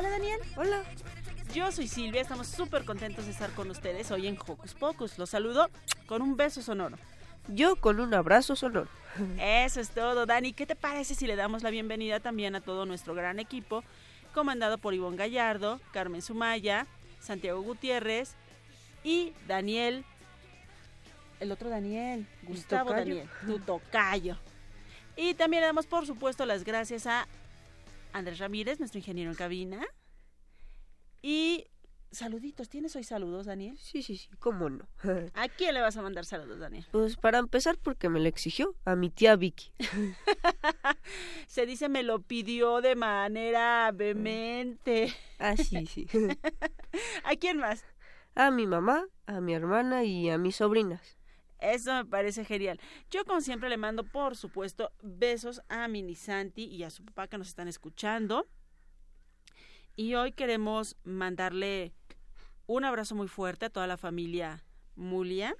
Hola Daniel. Hola. Yo soy Silvia, estamos súper contentos de estar con ustedes hoy en Hocus Pocus. Los saludo con un beso sonoro. Yo con un abrazo sonoro. Eso es todo, Dani. ¿Qué te parece si le damos la bienvenida también a todo nuestro gran equipo, comandado por Ivonne Gallardo, Carmen Sumaya, Santiago Gutiérrez y Daniel, el otro Daniel, Gustavo. Daniel, tu tocayo. Y también le damos, por supuesto, las gracias a Andrés Ramírez, nuestro ingeniero en cabina. Y saluditos, ¿tienes hoy saludos, Daniel? Sí, sí, sí, cómo no. ¿A quién le vas a mandar saludos, Daniel? Pues para empezar, porque me lo exigió, a mi tía Vicky. Se dice me lo pidió de manera vehemente. Ah, sí, sí. ¿A quién más? A mi mamá, a mi hermana y a mis sobrinas. Eso me parece genial. Yo, como siempre, le mando, por supuesto, besos a Mini Santi y a su papá que nos están escuchando. Y hoy queremos mandarle un abrazo muy fuerte a toda la familia Mulia.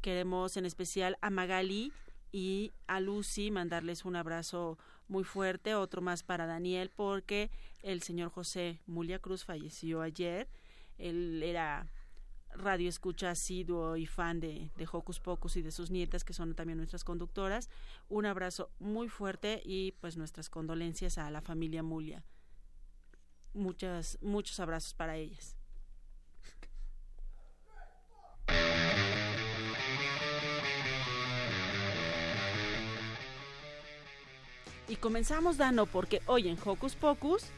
Queremos en especial a Magali y a Lucy mandarles un abrazo muy fuerte, otro más para Daniel, porque el señor José Mulia Cruz falleció ayer. Él era radio escucha asiduo y fan de, de Hocus Pocus y de sus nietas, que son también nuestras conductoras. Un abrazo muy fuerte y pues nuestras condolencias a la familia Mulia. Muchas, muchos abrazos para ellas. Y comenzamos, Dano, porque hoy en Hocus Pocus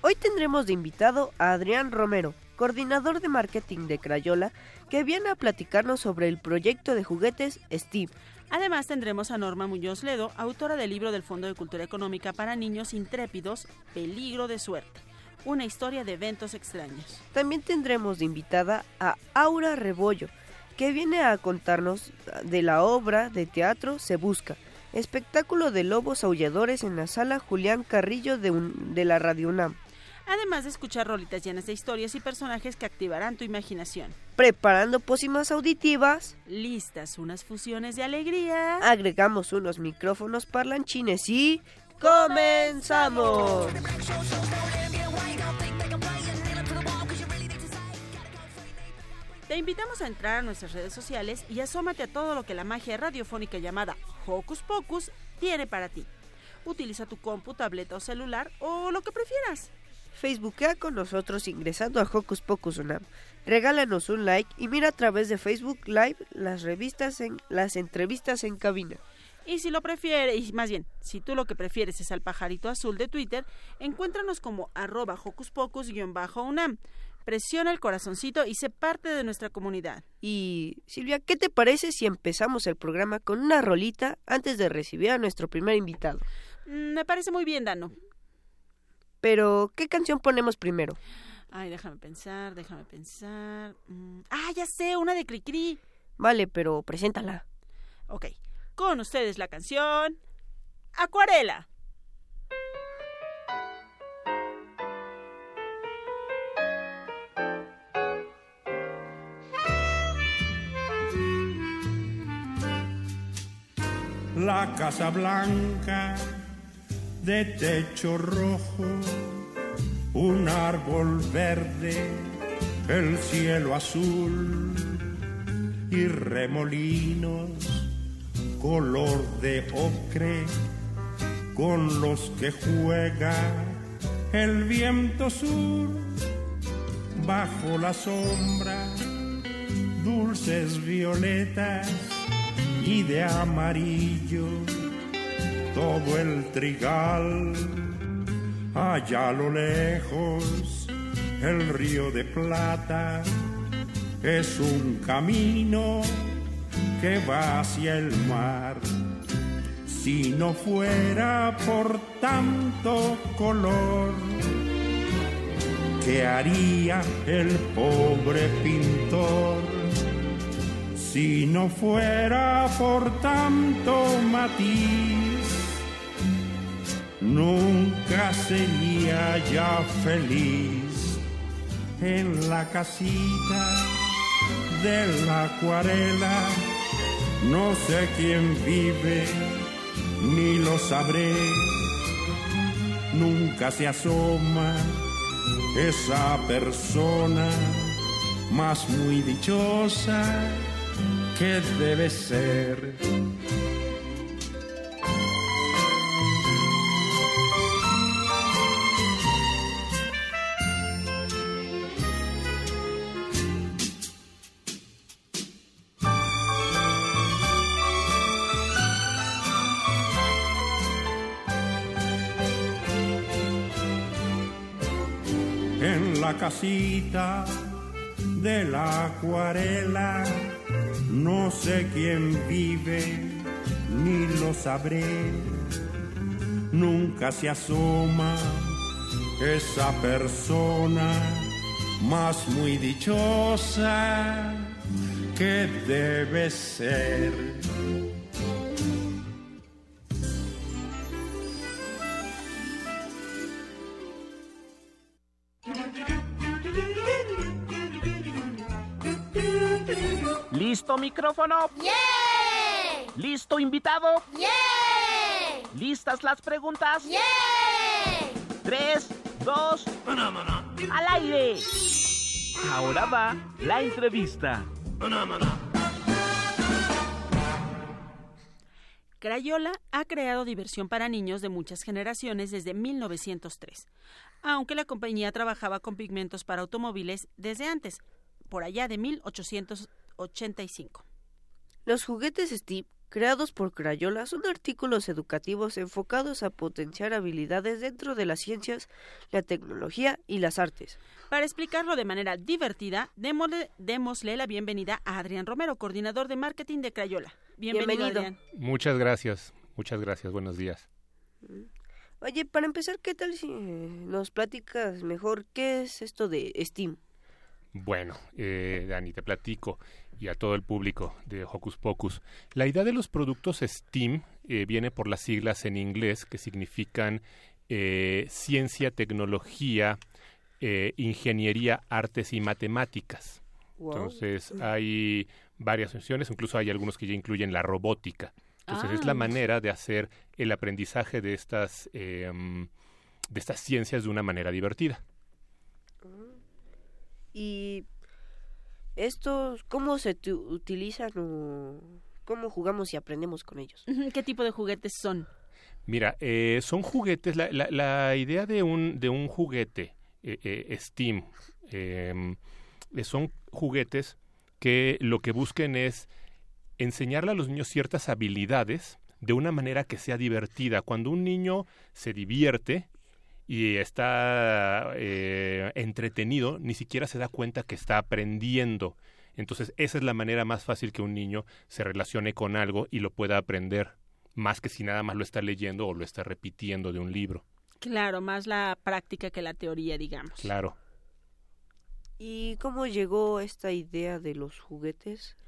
Hoy tendremos de invitado a Adrián Romero, coordinador de marketing de Crayola, que viene a platicarnos sobre el proyecto de juguetes Steve. Además tendremos a Norma Muñoz Ledo, autora del libro del Fondo de Cultura Económica para Niños Intrépidos, Peligro de Suerte, una historia de eventos extraños. También tendremos de invitada a Aura Rebollo, que viene a contarnos de la obra de teatro Se Busca, espectáculo de lobos aulladores en la sala Julián Carrillo de, un- de la Radio UNAM. Además de escuchar rolitas llenas de historias y personajes que activarán tu imaginación. Preparando pócimas auditivas, Listas unas fusiones de alegría. agregamos unos micrófonos parlanchines y comenzamos. Te invitamos a entrar a nuestras redes sociales y asómate a todo lo que la magia radiofónica llamada Hocus Pocus tiene para ti. Utiliza tu compu, tableta o celular o lo que prefieras. Facebookea con nosotros ingresando a Hocus Pocus UNAM. Regálanos un like y mira a través de Facebook Live las revistas en las entrevistas en cabina. Y si lo prefieres, y más bien, si tú lo que prefieres es al pajarito azul de Twitter, encuéntranos como arroba hocus pocus-unam. Presiona el corazoncito y sé parte de nuestra comunidad. Y Silvia, ¿qué te parece si empezamos el programa con una rolita antes de recibir a nuestro primer invitado? Mm, Me parece muy bien, Dano. Pero, ¿qué canción ponemos primero? Ay, déjame pensar, déjame pensar. Mm, Ah, ya sé, una de Cricri. Vale, pero preséntala. Ok, con ustedes la canción Acuarela. la Casa Blanca de techo rojo, un árbol verde, el cielo azul y remolinos color de ocre con los que juega el viento sur. Bajo la sombra dulces violetas y de amarillo todo el trigal allá a lo lejos el río de plata es un camino que va hacia el mar. Si no fuera por tanto color, ¿qué haría el pobre pintor? Si no fuera por tanto matiz, nunca sería ya feliz en la casita de la acuarela. No sé quién vive, ni lo sabré. Nunca se asoma esa persona más muy dichosa que debe ser casita de la acuarela. No sé quién vive, ni lo sabré. Nunca se asoma esa persona más muy dichosa que debe ser. ¿Listo micrófono? ¡Yeah! ¿Listo invitado? ¡Yeah! ¿Listas las preguntas? ¡Yeah! Tres, dos, al aire. Ahora va la entrevista. Crayola ha creado diversión para niños de muchas generaciones desde 1903, aunque la compañía trabajaba con pigmentos para automóviles desde antes, por allá de 1885. Los juguetes Steve, creados por Crayola, son artículos educativos enfocados a potenciar habilidades dentro de las ciencias, la tecnología y las artes. Para explicarlo de manera divertida, démosle, démosle la bienvenida a Adrián Romero, coordinador de marketing de Crayola. Bienvenido, Bienvenido. Adrián. Muchas gracias, muchas gracias, buenos días. Oye, para empezar, ¿qué tal si eh, nos platicas mejor qué es esto de Steam? Bueno, eh, Dani, te platico y a todo el público de Hocus Pocus. La idea de los productos STEAM eh, viene por las siglas en inglés que significan eh, ciencia, tecnología, eh, ingeniería, artes y matemáticas. Wow. Entonces hay varias opciones, incluso hay algunos que ya incluyen la robótica. Entonces es Ah. la manera de hacer el aprendizaje de estas, mm, de estas ciencias de una manera divertida. Y estos, ¿cómo se utilizan o cómo jugamos y aprendemos con ellos? ¿Qué tipo de juguetes son? Mira, eh, son juguetes, la, la- la idea de un, de un juguete eh, eh, Steam em, eh, son juguetes que lo que busquen es enseñarle a los niños ciertas habilidades de una manera que sea divertida. Cuando un niño se divierte y está eh, entretenido, ni siquiera se da cuenta que está aprendiendo. Entonces, esa es la manera más fácil que un niño se relacione con algo y lo pueda aprender, más que si nada más lo está leyendo o lo está repitiendo de un libro. Claro, más la práctica que la teoría, digamos. Claro. ¿Y cómo llegó esta idea de los juguetes?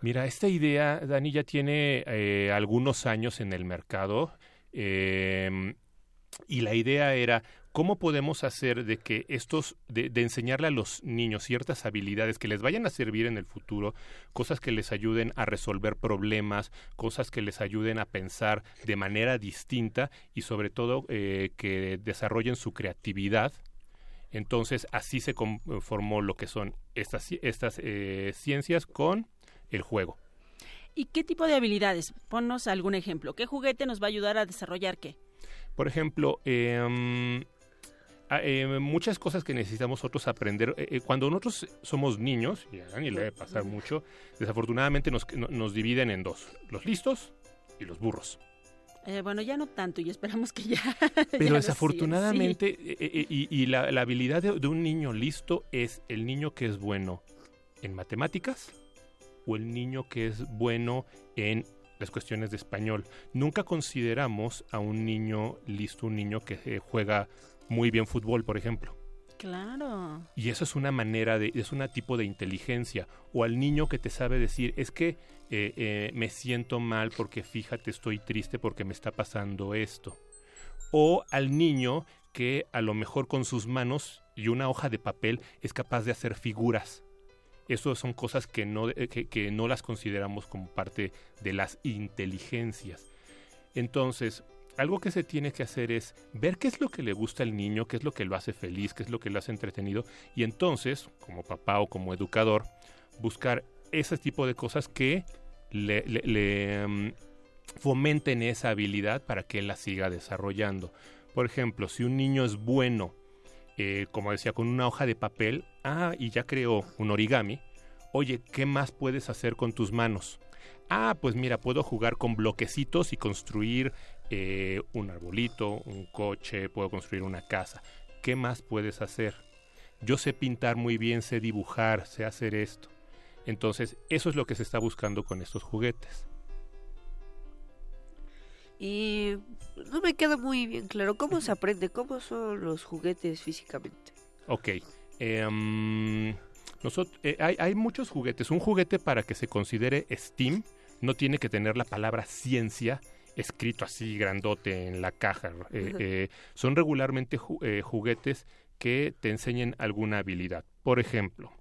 Mira, esta idea, Dani, ya tiene eh, algunos años en el mercado eh, y la idea era cómo podemos hacer de que estos, de, de enseñarle a los niños ciertas habilidades que les vayan a servir en el futuro, cosas que les ayuden a resolver problemas, cosas que les ayuden a pensar de manera distinta y sobre todo eh, que desarrollen su creatividad Entonces, así se formó lo que son estas, estas eh, ciencias con el juego. ¿Y qué tipo de habilidades? Ponnos algún ejemplo. ¿Qué juguete nos va a ayudar a desarrollar qué? Por ejemplo, em, eh, muchas cosas que necesitamos nosotros aprender. Eh, cuando nosotros somos niños, y a Dani le debe pasar mucho, desafortunadamente nos, nos dividen en dos, los listos y los burros. Eh, bueno, ya no tanto y esperamos que ya. Pero desafortunadamente, eh, eh, y, la, habilidad de, un niño listo es el niño que es bueno en matemáticas o el niño que es bueno en las cuestiones de español. Nunca consideramos a un niño listo, un niño que juega muy bien fútbol, por ejemplo. Claro. Y eso es una manera de, es un tipo de inteligencia. O al niño que te sabe decir, es que eh, eh, me siento mal porque fíjate, estoy triste porque me está pasando esto. O al niño que a lo mejor con sus manos y una hoja de papel es capaz de hacer figuras. Eso son cosas que no, eh, que no las consideramos como parte de las inteligencias. Entonces, algo que se tiene que hacer es ver qué es lo que le gusta al niño, qué es lo que lo hace feliz, qué es lo que lo hace entretenido y entonces, como papá o como educador, buscar ese tipo de cosas que le, mm, fomenten esa habilidad para que él la siga desarrollando. Por ejemplo, si un niño es bueno, eh, como decía, con una hoja de papel, ah, y ya creó un origami, oye, ¿qué más puedes hacer con tus manos? Ah, pues mira, puedo jugar con bloquecitos y construir eh, un arbolito, un coche, puedo construir una casa. ¿Qué más puedes hacer? Yo sé pintar muy bien, sé dibujar, sé hacer esto. Entonces, eso es lo que se está buscando con estos juguetes. Y no me queda muy bien claro cómo se aprende, cómo son los juguetes físicamente. Ok. Em, nosotros, eh, hay, hay, muchos juguetes. Un juguete para que se considere STEAM no tiene que tener la palabra ciencia escrito así grandote en la caja. Eh, eh, son regularmente eh, juguetes que te enseñen alguna habilidad. Por ejemplo,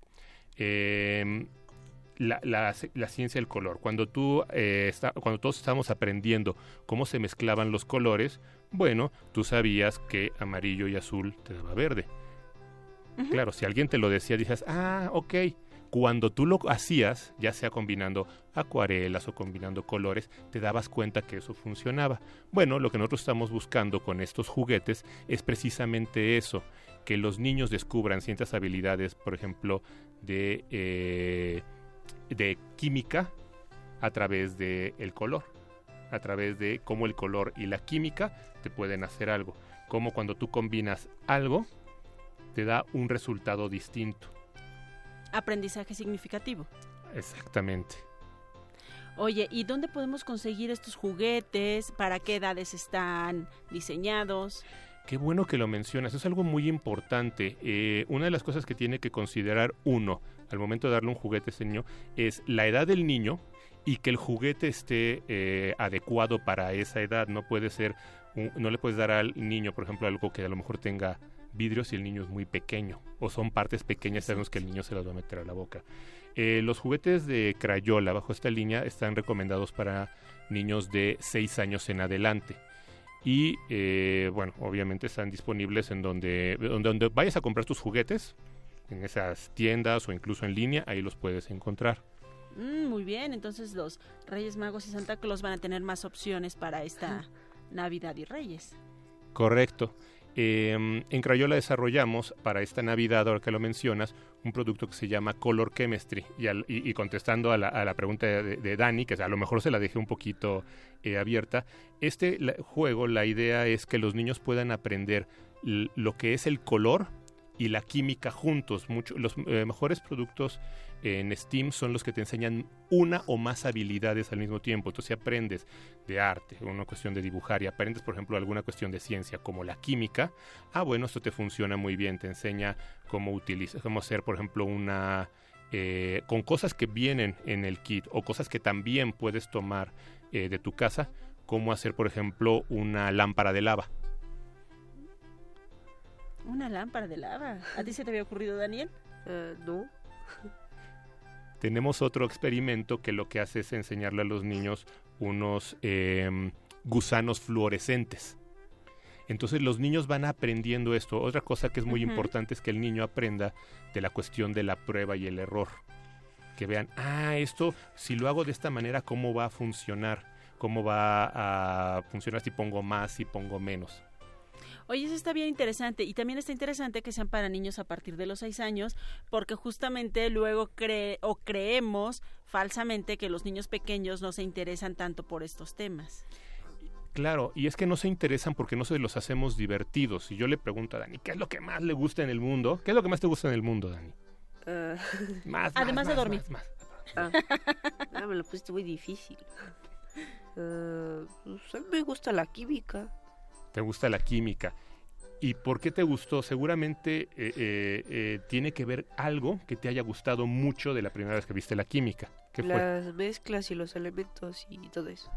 em, la, ciencia del color. Cuando, tú, cuando todos estamos aprendiendo cómo se mezclaban los colores, bueno, tú sabías que amarillo y azul te daba verde. Claro, si alguien te lo decía, dices, ah, ok, cuando tú lo hacías, ya sea combinando acuarelas o combinando colores, te dabas cuenta que eso funcionaba. Bueno, lo que nosotros estamos buscando con estos juguetes es precisamente eso, que los niños descubran ciertas habilidades, por ejemplo, de, eh, de química a través del el color, a través de cómo el color y la química te pueden hacer algo, como cuando tú combinas algo, te da un resultado distinto aprendizaje significativo. Exactamente. Oye, ¿y dónde podemos conseguir estos juguetes? ¿Para qué edades están diseñados? Qué bueno que lo mencionas, es algo muy importante. Eh, una de las cosas que tiene que considerar uno al momento de darle un juguete a ese niño es la edad del niño y que el juguete esté eh, adecuado para esa edad. No puede ser, no le puedes dar al niño, por ejemplo, algo que a lo mejor tenga vidrios si el niño es muy pequeño o son partes pequeñas sabemos que el niño se las va a meter a la boca. Eh, los juguetes de Crayola bajo esta línea están recomendados para niños de 6 años en adelante. Y eh, bueno, obviamente están disponibles en donde, donde, vayas a comprar tus juguetes, en esas tiendas o incluso en línea, ahí los puedes encontrar. Mm, muy bien, entonces los Reyes Magos y Santa Claus van a tener más opciones para esta Navidad y Reyes. Correcto. Em, en Crayola desarrollamos para esta Navidad, ahora que lo mencionas, un producto que se llama Color Chemistry. Y, contestando a la, pregunta de, Dani, que a lo mejor se la dejé un poquito eh, abierta, este juego, la idea es que los niños puedan aprender lo que es el color y la química juntos. los eh, mejores productos en Steam son los que te enseñan una o más habilidades al mismo tiempo. Entonces, si aprendes de arte, una cuestión de dibujar, y aprendes, por ejemplo, alguna cuestión de ciencia como la química, ah, bueno, esto te funciona muy bien, te enseña cómo utilizar, cómo hacer, por ejemplo, una... Eh, con cosas que vienen en el kit o cosas que también puedes tomar eh, de tu casa, cómo hacer, por ejemplo, una lámpara de lava. Una lámpara de lava. ¿A ti se te había ocurrido, Daniel? Eh, no. Tenemos otro experimento que lo que hace es enseñarle a los niños unos em, gusanos fluorescentes. Entonces los niños van aprendiendo esto. Otra cosa que es muy importante es que el niño aprenda de la cuestión de la prueba y el error. Que vean, ah, esto, si lo hago de esta manera, ¿cómo va a funcionar? ¿Cómo va a funcionar si pongo más, si pongo menos? Oye, eso está bien interesante y también está interesante que sean para niños a partir de los seis años, porque justamente luego cree o creemos falsamente que los niños pequeños no se interesan tanto por estos temas. Claro, y es que no se interesan porque no se los hacemos divertidos. Si yo le pregunto a Dani, ¿qué es lo que más le gusta en el mundo? ¿Qué es lo que más te gusta en el mundo, Dani? Ah, Más, Además más, de dormir. más, más. ah, ah, me lo pusiste muy difícil. Ah, pues, a mí me gusta la química. Te gusta la química. ¿Y por qué te gustó? Seguramente eh, eh, eh, tiene que ver algo que te haya gustado mucho de la primera vez que viste la química. ¿Qué fue? Las mezclas y los elementos y todo eso.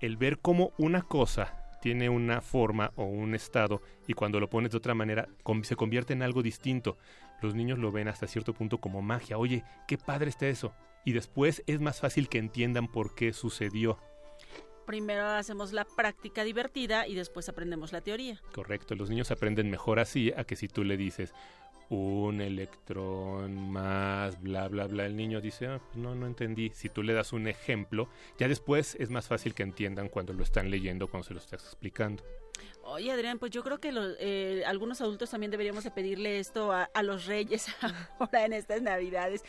El ver cómo una cosa tiene una forma o un estado y cuando lo pones de otra manera se convierte en algo distinto. Los niños lo ven hasta cierto punto como magia. Oye, qué padre está eso. Y después es más fácil que entiendan por qué sucedió. Primero hacemos la práctica divertida y después aprendemos la teoría. Correcto, los niños aprenden mejor así a que si tú le dices un electrón más bla bla bla, el niño dice, "Ah, pues no, no entendí. Si tú le das un ejemplo, ya después es más fácil que entiendan cuando lo están leyendo, cuando se lo estás explicando. Oye, Adrián, pues yo creo que eh, algunos adultos también deberíamos de pedirle esto a, a los reyes ahora en estas navidades.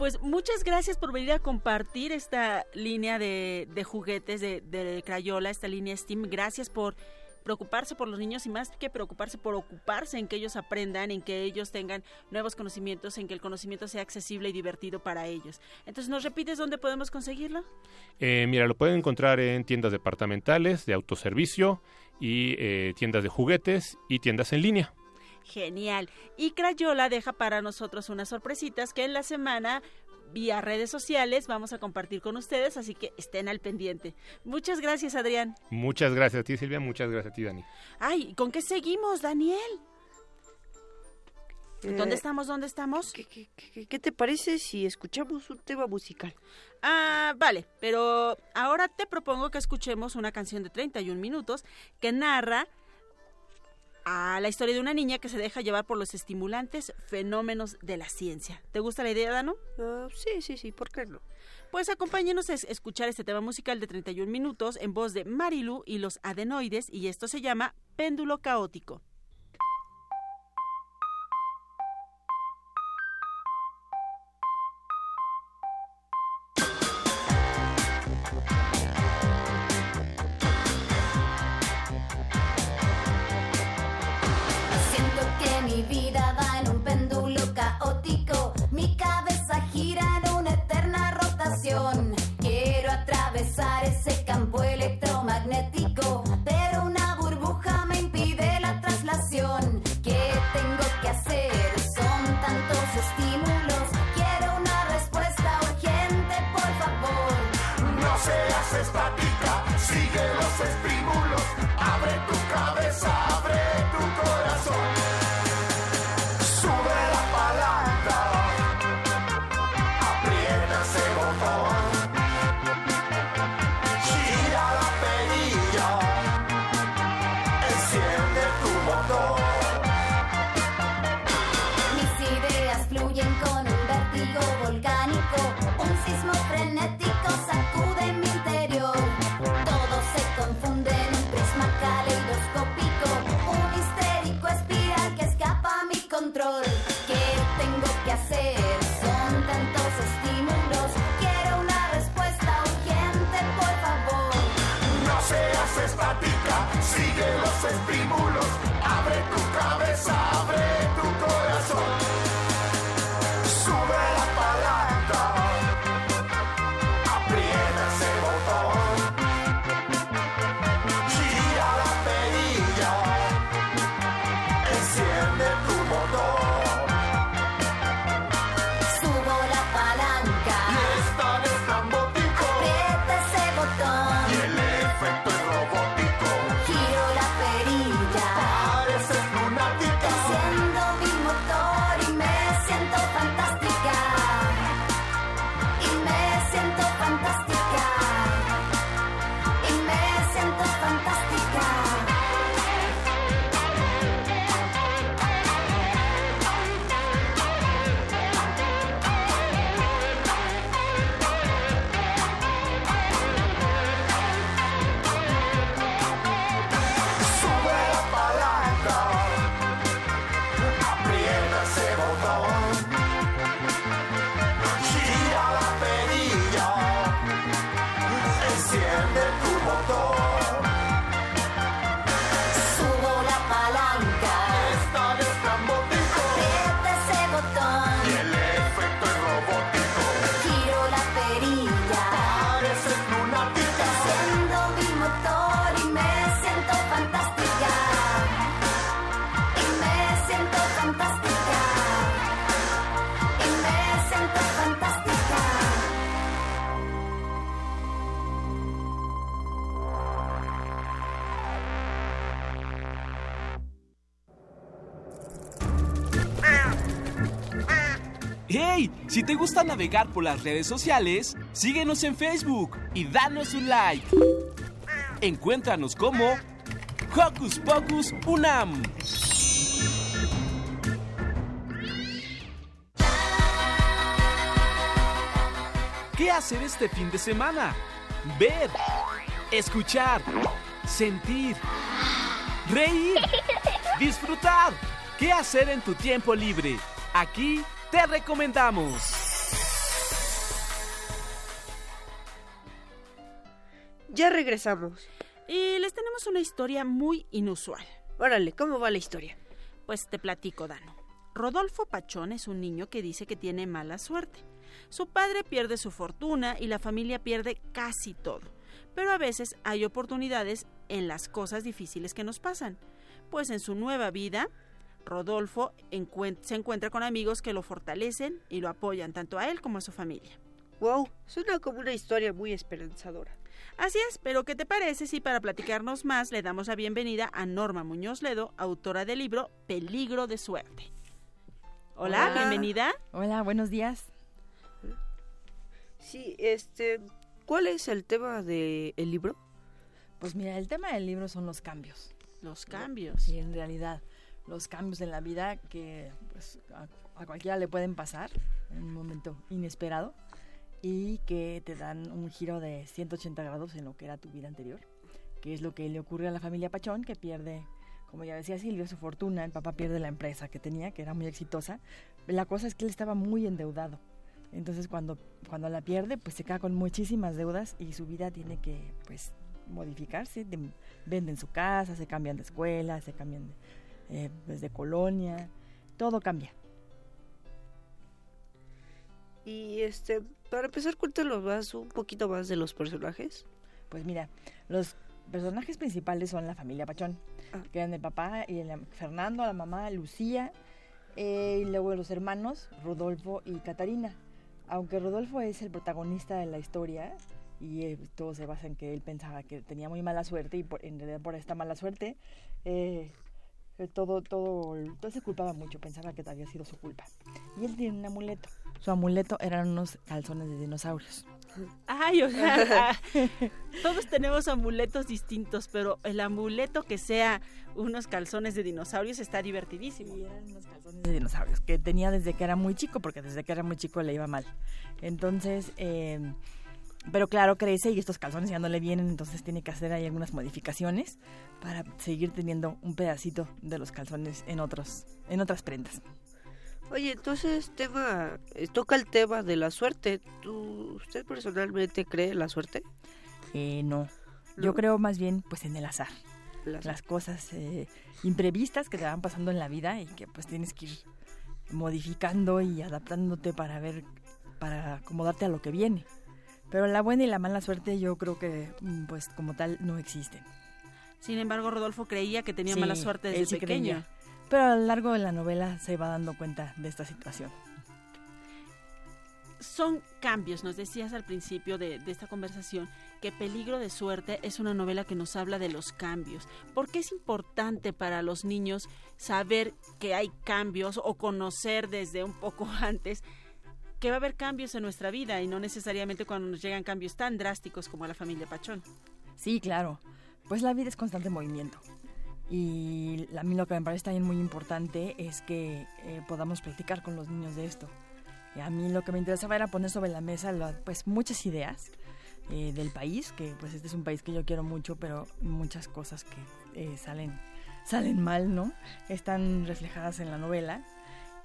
Pues muchas gracias por venir a compartir esta línea de, de juguetes de, Crayola, esta línea Steam. Gracias por preocuparse por los niños y más que preocuparse por ocuparse en que ellos aprendan, en que ellos tengan nuevos conocimientos, en que el conocimiento sea accesible y divertido para ellos. Entonces, ¿nos repites dónde podemos conseguirlo? Eh, mira, lo pueden encontrar en tiendas departamentales de autoservicio y eh, tiendas de juguetes y tiendas en línea. Genial. Y Crayola deja para nosotros unas sorpresitas que en la semana vía redes sociales vamos a compartir con ustedes, así que estén al pendiente. Muchas gracias, Adrián. Muchas gracias a ti, Silvia. Muchas gracias a ti, Dani. Ay, ¿con qué seguimos, Daniel? ¿Dónde Eh, estamos? ¿Dónde estamos? ¿qué, qué- qué- qué te parece si escuchamos un tema musical? Ah, vale, pero ahora te propongo que escuchemos una canción de 31 minutos que narra a la historia de una niña que se deja llevar por los estimulantes fenómenos de la ciencia. ¿Te gusta la idea, Dano? Ah, sí, sí, sí, ¿por qué no? Pues acompáñenos a es- escuchar este tema musical de 31 minutos en voz de Marilu y los adenoides y esto se llama Péndulo Caótico. Atravesar ese campo electromagnético, pero una burbuja me impide la traslación. ¿Qué tengo que hacer? Son tantos estímulos. Quiero una respuesta urgente, por favor. No seas estática, sigue los estímulos. Sigue los estímulos. Abre tu cabeza, abre tu corazón. Navegar por las redes sociales, síguenos en Facebook y danos un like. Encuéntranos como Hocus Pocus Unam. ¿Qué hacer este fin de semana? Ver, escuchar, sentir, reír, disfrutar. ¿Qué hacer en tu tiempo libre? Aquí te recomendamos. Ya regresamos. Y les tenemos una historia muy inusual. Órale, ¿cómo va la historia? Pues te platico, Dano. Rodolfo Pachón es un niño que dice que tiene mala suerte. Su padre pierde su fortuna y la familia pierde casi todo. Pero a veces hay oportunidades en las cosas difíciles que nos pasan. Pues en su nueva vida, Rodolfo se encuentra con amigos que lo fortalecen y lo apoyan tanto a él como a su familia. Wow, suena como una historia muy esperanzadora. Así es, pero ¿qué te parece si para platicarnos más le damos la bienvenida a Norma Muñoz Ledo, autora del libro Peligro de Suerte? Hola, Hola. bienvenida. Hola, buenos días. Sí, este, ¿cuál es el tema del libro? Pues mira, el tema del libro son los cambios. Los cambios. Sí, en realidad, los cambios en la vida que pues, a, a cualquiera le pueden pasar en un momento inesperado y que te dan un giro de 180 grados en lo que era tu vida anterior, que es lo que le ocurre a la familia Pachón, que pierde, como ya decía Silvia, su fortuna, el papá pierde la empresa que tenía, que era muy exitosa. La cosa es que él estaba muy endeudado. Entonces cuando, cuando la pierde, pues se queda con muchísimas deudas y su vida tiene que pues modificarse. De- venden su casa, se cambian de escuela, se cambian de, eh, pues, de colonia, todo cambia. Y este, para empezar, cuéntanos más, un poquito más de los personajes. Pues mira, los personajes principales son la familia Pachón, Ah. que eran el papá y el Fernando, la mamá, Lucía, eh, y luego los hermanos, Rodolfo y Catarina. Aunque Rodolfo es el protagonista de la historia y eh, todo se basa en que él pensaba que tenía muy mala suerte y por- en realidad por esta mala suerte eh, todo, todo, todo se culpaba mucho, pensaba que había sido su culpa. Y él tiene un amuleto. Su amuleto eran unos calzones de dinosaurios. Ay, o sea, todos tenemos amuletos distintos, pero el amuleto que sea unos calzones de dinosaurios está divertidísimo. Y eran unos calzones de dinosaurios que tenía desde que era muy chico, porque desde que era muy chico le iba mal. Entonces, eh, pero claro, crece y estos calzones ya no le vienen, entonces tiene que hacer ahí algunas modificaciones para seguir teniendo un pedacito de los calzones en otros, en otras prendas. Oye, entonces tema, eh, toca el tema de la suerte. ¿Tú, ¿Usted personalmente cree en la suerte? Eh, no. No. Yo creo más bien pues en el azar. La- las cosas eh, imprevistas que te van pasando en la vida y que pues tienes que ir modificando y adaptándote para ver, para acomodarte a lo que viene. Pero la buena y la mala suerte yo creo que mm, pues como tal no existen. Sin embargo, Rodolfo creía que tenía Sí, mala suerte desde él sí pequeño. creía. Pero a lo largo de la novela se va dando cuenta de esta situación. Son cambios, nos decías al principio de, de esta conversación, que Peligro de Suerte es una novela que nos habla de los cambios. ¿Por qué es importante para los niños saber que hay cambios o conocer desde un poco antes que va a haber cambios en nuestra vida y no necesariamente cuando nos llegan cambios tan drásticos como a la familia Pachón? Sí, claro. Pues la vida es constante movimiento. Y a mí lo que me parece también muy importante es que eh, podamos practicar con los niños de esto. Y a mí lo que me interesaba era poner sobre la mesa la- pues muchas ideas eh, del país, que pues este es un país que yo quiero mucho, pero muchas cosas que eh, salen, salen mal, ¿no? Están reflejadas en la novela.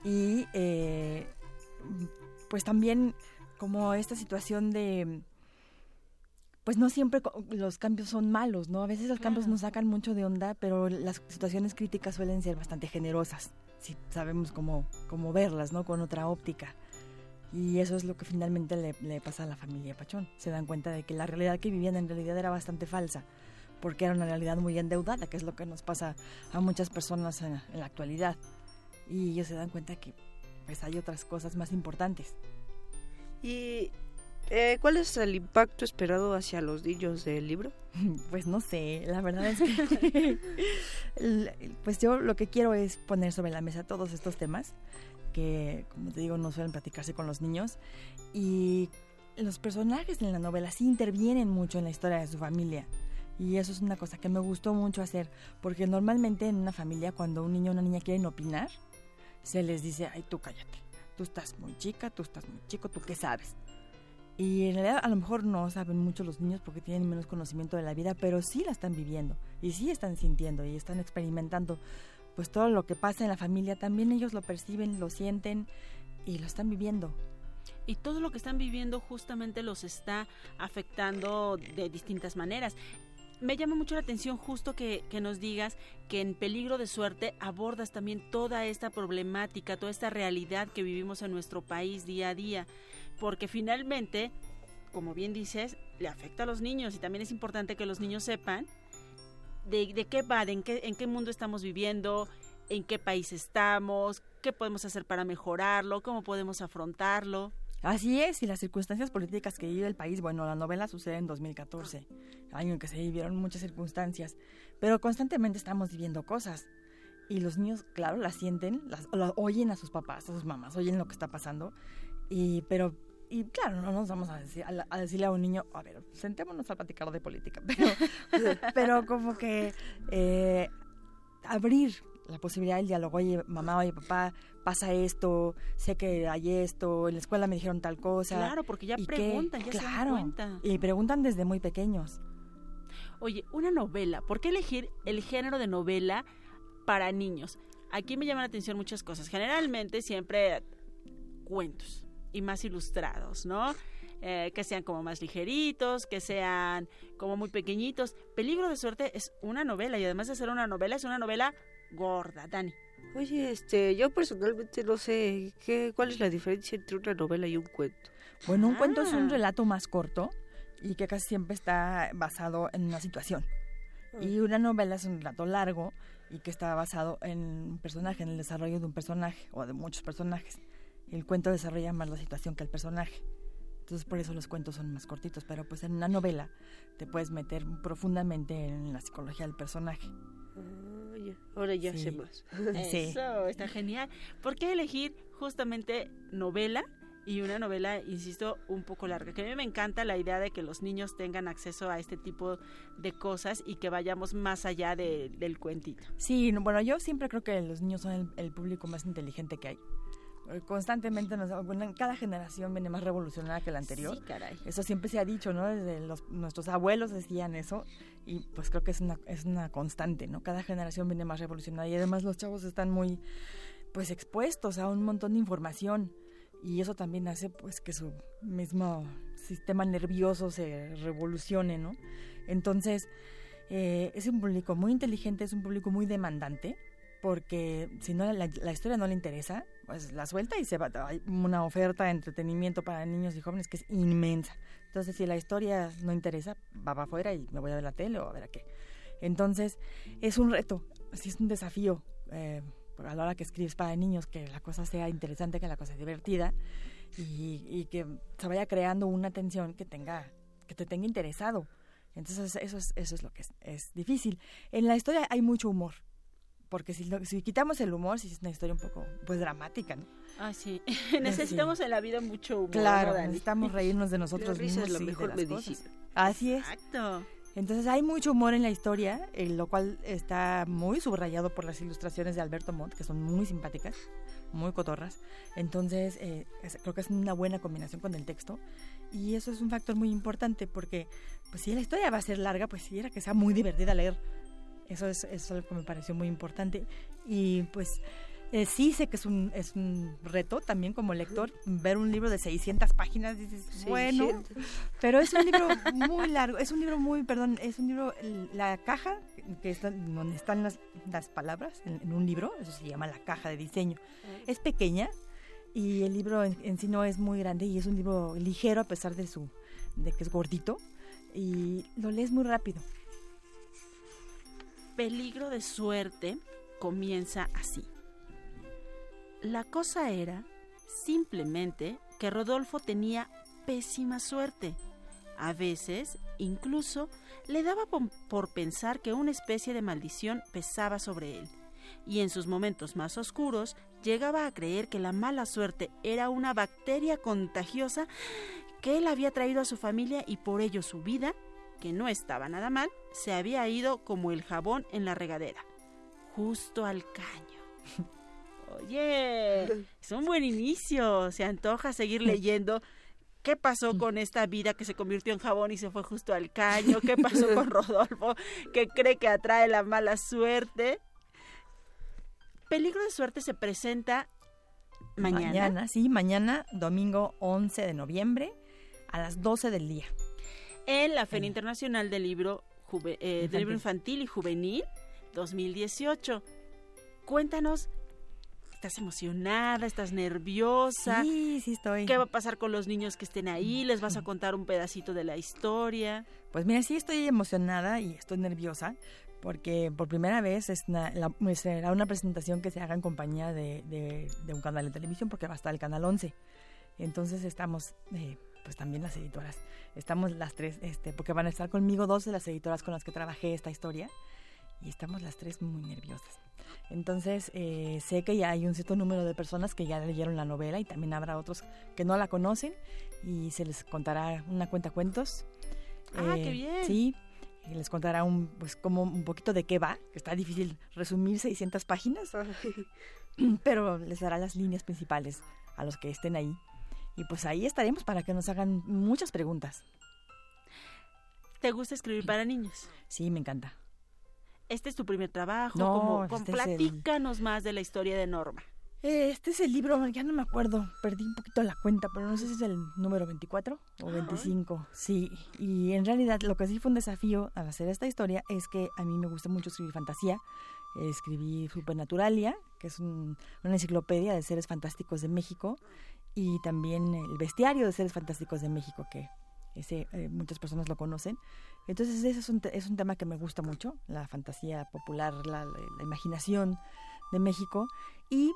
Y eh, pues también como esta situación de pues no siempre los cambios son malos, ¿no? A veces los cambios nos sacan mucho de onda, pero las situaciones críticas suelen ser bastante generosas, si sabemos cómo, cómo verlas, ¿no? Con otra óptica. Y eso es lo que finalmente le, le pasa a la familia Pachón. Se dan cuenta de que la realidad que vivían en realidad era bastante falsa, porque era una realidad muy endeudada, que es lo que nos pasa a muchas personas en, en la actualidad. Y ellos se dan cuenta que pues hay otras cosas más importantes. Y Eh, ¿Cuál es el impacto esperado hacia los niños del libro? Pues no sé, la verdad es que pues yo lo que quiero es poner sobre la mesa todos estos temas que, como te digo, no suelen platicarse con los niños y los personajes en la novela sí intervienen mucho en la historia de su familia. Y eso es una cosa que me gustó mucho hacer, porque normalmente en una familia cuando un niño o una niña quieren opinar, se les dice, ay, tú cállate, tú estás muy chica, tú estás muy chico, tú qué sabes. Y en realidad a lo mejor no saben mucho los niños porque tienen menos conocimiento de la vida, pero sí la están viviendo y sí están sintiendo y están experimentando. Pues todo lo que pasa en la familia también ellos lo perciben, lo sienten y lo están viviendo. y todo lo que están viviendo justamente los está afectando de distintas maneras. Me llama mucho la atención justo que, que nos digas que en Peligro de Suerte abordas también toda esta problemática, toda esta realidad que vivimos en nuestro país día a día, porque finalmente, como bien dices, le afecta a los niños y también es importante que los niños sepan de, qué va, en qué, en qué mundo estamos viviendo, en qué país estamos, qué podemos hacer para mejorarlo, cómo podemos afrontarlo. Así es, y las circunstancias políticas que vive el país, bueno, la novela sucede en 2014, año en que se vivieron muchas circunstancias, pero constantemente estamos viviendo cosas. Y los niños, claro, las sienten, oyen a sus papás, a sus mamás, oyen lo que está pasando, y pero y claro, no nos vamos a, decir, a, decirle a un niño, a ver, sentémonos a platicar de política, pero, pero como que eh, abrir la posibilidad del diálogo, oye, mamá, oye, papá, pasa esto, sé que hay esto, en la escuela me dijeron tal cosa. Claro, porque ya preguntan, ya se dan cuenta. Y preguntan desde muy pequeños. Oye, una novela, ¿por qué elegir el género de novela para niños? Aquí me llaman la atención muchas cosas. Generalmente siempre cuentos y más ilustrados, ¿no? Eh, que sean como más ligeritos, que sean como muy pequeñitos. Peligro de suerte es una novela y además de ser una novela, es una novela gorda, Dani. Oye, este, yo personalmente no sé qué, cuál es la diferencia entre una novela y un cuento. Bueno, un cuento es un Ah. relato más corto y que casi siempre está basado en una situación. Y una novela es un relato largo y que está basado en un personaje, en el desarrollo de un personaje o de muchos personajes. El cuento desarrolla más la situación que el personaje. Entonces por eso los cuentos son más cortitos, pero pues en una novela te puedes meter profundamente en la psicología del personaje. Ya, Ahora ya Sí. sé más. Sí. Eso, está genial. ¿Por qué elegir justamente novela y una novela, insisto, un poco larga? Que a mí me encanta la idea de que los niños tengan acceso a este tipo de cosas y que vayamos más allá de- del cuentito. Sí, no, bueno, yo siempre creo que los niños son el, el público más inteligente que hay. Eh, Constantemente, nos, cada generación viene más revolucionada que la anterior. Sí, caray. Eso siempre se ha dicho, ¿no? Desde los, nuestros abuelos decían eso y pues creo que es una, es una constante, ¿no? Cada generación viene más revolucionada y además los chavos están muy, pues, expuestos a un montón de información y eso también hace, pues, que su mismo sistema nervioso se revolucione, ¿no? Entonces, eh, es un público muy inteligente, es un público muy demandante porque si no la, la historia no le interesa, pues la suelta y se va. Hay una oferta de entretenimiento para niños y jóvenes que es inmensa. Entonces, si la historia no interesa, va para afuera y me voy a ver la tele o a ver a qué. Entonces, es un reto, así es un desafío eh, a la hora que escribes para niños, que la cosa sea interesante, que la cosa sea divertida y, y que se vaya creando una tensión que tenga que te tenga interesado. Entonces, eso es, eso es lo que es, es difícil. En la historia hay mucho humor, porque si, lo- si quitamos el humor, si es una historia un poco pues dramática, ¿no? Ah, sí. Necesitamos en la vida mucho humor. Claro, ¿no, necesitamos reírnos de nosotros mismos es y de mejor las medicina. cosas. Así es. Exacto. Entonces hay mucho humor en la historia, eh, lo cual está muy subrayado por las ilustraciones de Alberto Montt, que son muy simpáticas, muy cotorras. Entonces eh, es- creo que es una buena combinación con el texto y eso es un factor muy importante porque pues si la historia va a ser larga, pues sí era que sea muy divertida leer. Eso es, eso es algo que me pareció muy importante y pues eh, sí sé que es un, es un reto también como lector ver un libro de 600 páginas, dices, bueno, 600. pero es un libro muy largo, es un libro muy, perdón, es un libro, la caja, que está donde están las, las palabras en, en un libro, eso se llama la caja de diseño, es pequeña y el libro en, en sí no es muy grande y es un libro ligero a pesar de su, de que es gordito y lo lees muy rápido. Peligro de suerte comienza así. La cosa era simplemente que Rodolfo tenía pésima suerte. A veces, incluso, le daba por, pensar que una especie de maldición pesaba sobre él. Y en sus momentos más oscuros, llegaba a creer que la mala suerte era una bacteria contagiosa que él había traído a su familia y por ello su vida, que no estaba nada mal, se había ido como el jabón en la regadera, justo al caño. Oye, es un buen inicio. Se antoja seguir leyendo. ¿Qué pasó con esta vida que se convirtió en jabón y se fue justo al caño? ¿Qué pasó con Rodolfo que cree que atrae la mala suerte? Peligro de suerte se presenta mañana. Mañana, sí, mañana, domingo 11 de noviembre, a las 12 del día. En la Feria Internacional del Libro, Juve- eh, del libro Infantil y Juvenil 2018. Cuéntanos, ¿estás emocionada? ¿Estás nerviosa? Sí, sí estoy. ¿Qué va a pasar con los niños que estén ahí? ¿Les vas a contar un pedacito de la historia? Pues mira, sí estoy emocionada y estoy nerviosa porque por primera vez es una- la- pues, será una presentación que se haga en compañía de, de- de un canal de televisión porque va a estar el canal 11. Entonces estamos, eh, pues también las editoras, estamos las tres, este, porque van a estar conmigo dos de las editoras con las que trabajé esta historia y estamos las tres muy nerviosas. Entonces eh, sé que ya hay un cierto número de personas que ya leyeron la novela y también habrá otros que no la conocen y se les contará una cuenta cuentos. Ah, qué bien. Sí, y les contará un, pues como un poquito de qué va, que está difícil resumir 600 páginas, pero les dará las líneas principales a los que estén ahí. Y pues ahí estaremos para que nos hagan muchas preguntas. ¿Te gusta escribir para niños? Sí, me encanta. ¿Este es tu primer trabajo? No, Como, este como- es el- platícanos más de la historia de Norma. Este es el libro, ya no me acuerdo, perdí un poquito la cuenta, pero no sé si es el número 24 o 25. Sí, y en realidad lo que sí fue un desafío al hacer esta historia es que a mí me gusta mucho escribir fantasía. Escribí Supernaturalia, que es un- una enciclopedia de seres fantásticos de México, y también el bestiario de seres fantásticos de México, que ese eh, muchas personas lo conocen. Entonces ese es un, es un tema que me gusta mucho, la fantasía popular, la, la- la imaginación de México. Y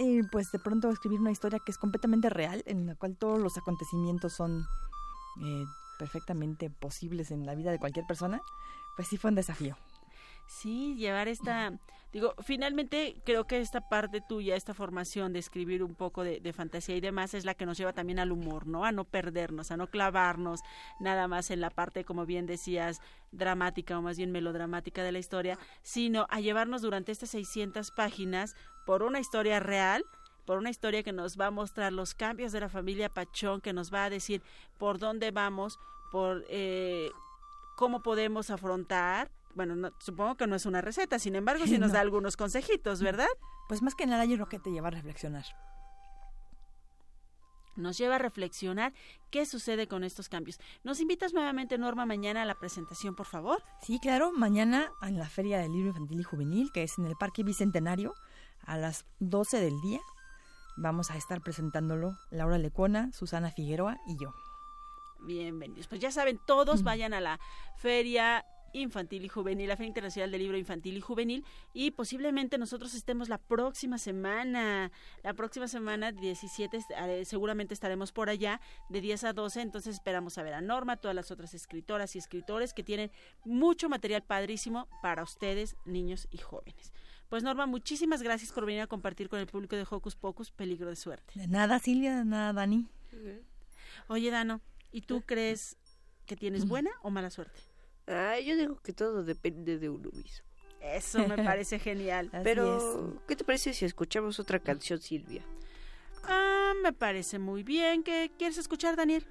eh, pues de pronto escribir una historia que es completamente real, en la cual todos los acontecimientos son eh, perfectamente posibles en la vida de cualquier persona, pues sí fue un desafío. Sí, llevar esta, digo, finalmente creo que esta parte tuya, esta formación de escribir un poco de, fantasía y demás es la que nos lleva también al humor, ¿no? A no perdernos, a no clavarnos nada más en la parte, como bien decías, dramática o más bien melodramática de la historia, sino a llevarnos durante estas 600 páginas por una historia real por una historia que nos va a mostrar los cambios de la familia Pachón, que nos va a decir por dónde vamos, por eh, cómo podemos afrontar. Bueno, no- supongo que no es una receta, sin embargo, sí nos No. da algunos consejitos, ¿verdad? Pues más que nada yo creo que te lleva a reflexionar. Nos lleva a reflexionar qué sucede con estos cambios. ¿Nos invitas nuevamente, Norma, mañana a la presentación, por favor? Sí, claro, mañana en la Feria del Libro Infantil y Juvenil, que es en el Parque Bicentenario, a las 12 del día, vamos a estar presentándolo Laura Lecona, Susana Figueroa y yo. Bienvenidos. Pues ya saben, todos vayan a la feria infantil y juvenil, la Feria Internacional del Libro Infantil y Juvenil, y posiblemente nosotros estemos la próxima semana, la próxima semana 17, est- eh, seguramente estaremos por allá de 10 a 12, entonces esperamos a ver a Norma, todas las otras escritoras y escritores que tienen mucho material padrísimo para ustedes, niños y jóvenes. Pues Norma, muchísimas gracias por venir a compartir con el público de Hocus Pocus, Peligro de Suerte. De nada, Silvia, de nada, Dani. Oye, Dano, ¿y tú crees que tienes buena o mala suerte? Ay, yo digo que todo depende de uno mismo. Eso me parece genial. Pero, ¿qué te parece si escuchamos otra canción, Silvia? Ah, me parece muy bien. ¿Qué quieres escuchar, Daniel?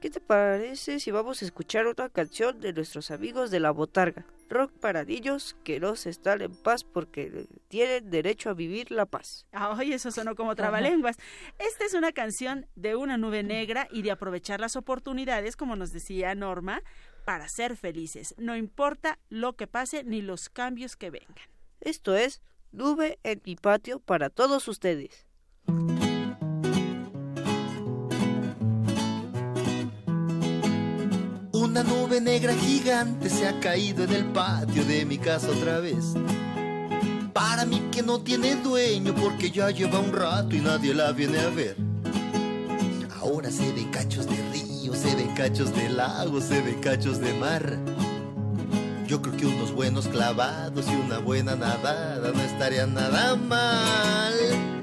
¿Qué te parece si vamos a escuchar otra canción de nuestros amigos de La Botarga? Rock para niños que no se están en paz porque tienen derecho a vivir la paz. Ay, eso sonó como trabalenguas. Esta es una canción de una nube negra y de aprovechar las oportunidades, como nos decía Norma, para ser felices. No importa lo que pase ni los cambios que vengan. Esto es Nube en mi patio para todos ustedes. Una nube negra gigante se ha caído en el patio de mi casa otra vez. Para mí que no tiene dueño porque ya lleva un rato y nadie la viene a ver. Ahora se ven cachos de río, se ven cachos de lago, se ven cachos de mar. Yo creo que unos buenos clavados y una buena nadada no estarían nada mal.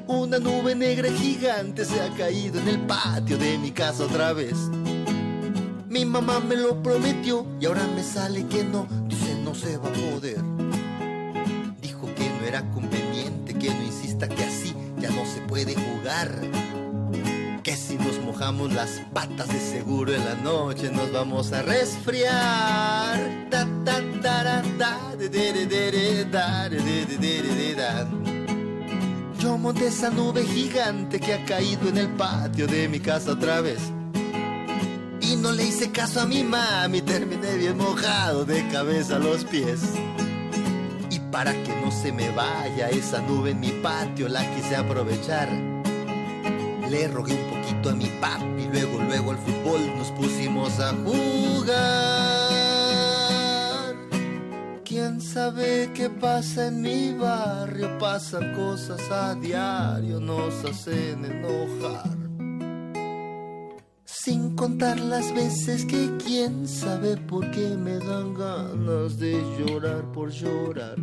Una nube negra gigante se ha caído en el patio de mi casa otra vez. Mi mamá me lo prometió y ahora me sale que no, dice no se va a poder. Dijo que no era conveniente, que no insista que así ya no se puede jugar. Mojamos las patas de seguro en la noche nos vamos a resfriar. Yo monté esa nube gigante que ha caído en el patio de mi casa otra vez. Y no le hice caso a mi mami, terminé bien mojado de cabeza a los pies. Y para que no se me vaya esa nube en mi patio, la quise aprovechar. Le rogué un a mi papi, luego, luego al fútbol nos pusimos a jugar. ¿Quién sabe qué pasa en mi barrio? Pasan cosas a diario, nos hacen enojar. Sin contar las veces que quién sabe por qué me dan ganas de llorar por llorar.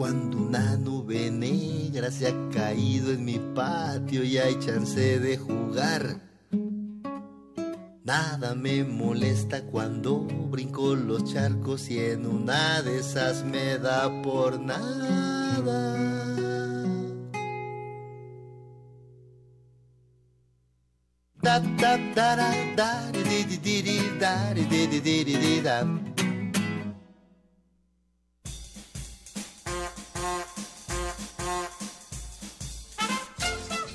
Cuando una nube negra se ha caído en mi patio y hay chance de jugar. Nada me molesta cuando brinco los charcos y en una de esas me da por nada.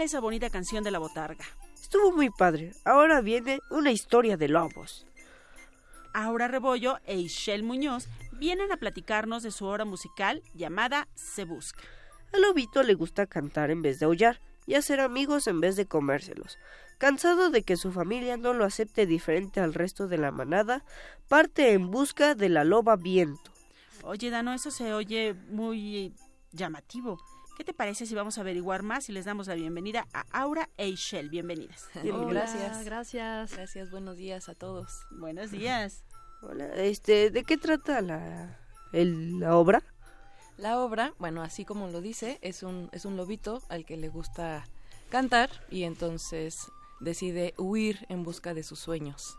Tal esa bonita canción de la botarga? Estuvo muy padre. Ahora viene una historia de lobos. Aura Rebollo e Ishel Muñoz vienen a platicarnos de su obra musical llamada Se Busca. Al lobito le gusta cantar en vez de aullar y hacer amigos en vez de comérselos. Cansado de que su familia no lo acepte diferente al resto de la manada, parte en busca de la loba viento. Oye, Dano, eso se oye muy llamativo. ¿Qué te parece si vamos a averiguar más y les damos la bienvenida a Aura e Ishel? Bienvenidas. Gracias. Gracias. Gracias. Buenos días a todos. Buenos días. Hola, este, ¿de qué trata la, el- la obra? La obra, bueno, así como lo dice, es un, es un lobito al que le gusta cantar y entonces decide huir en busca de sus sueños.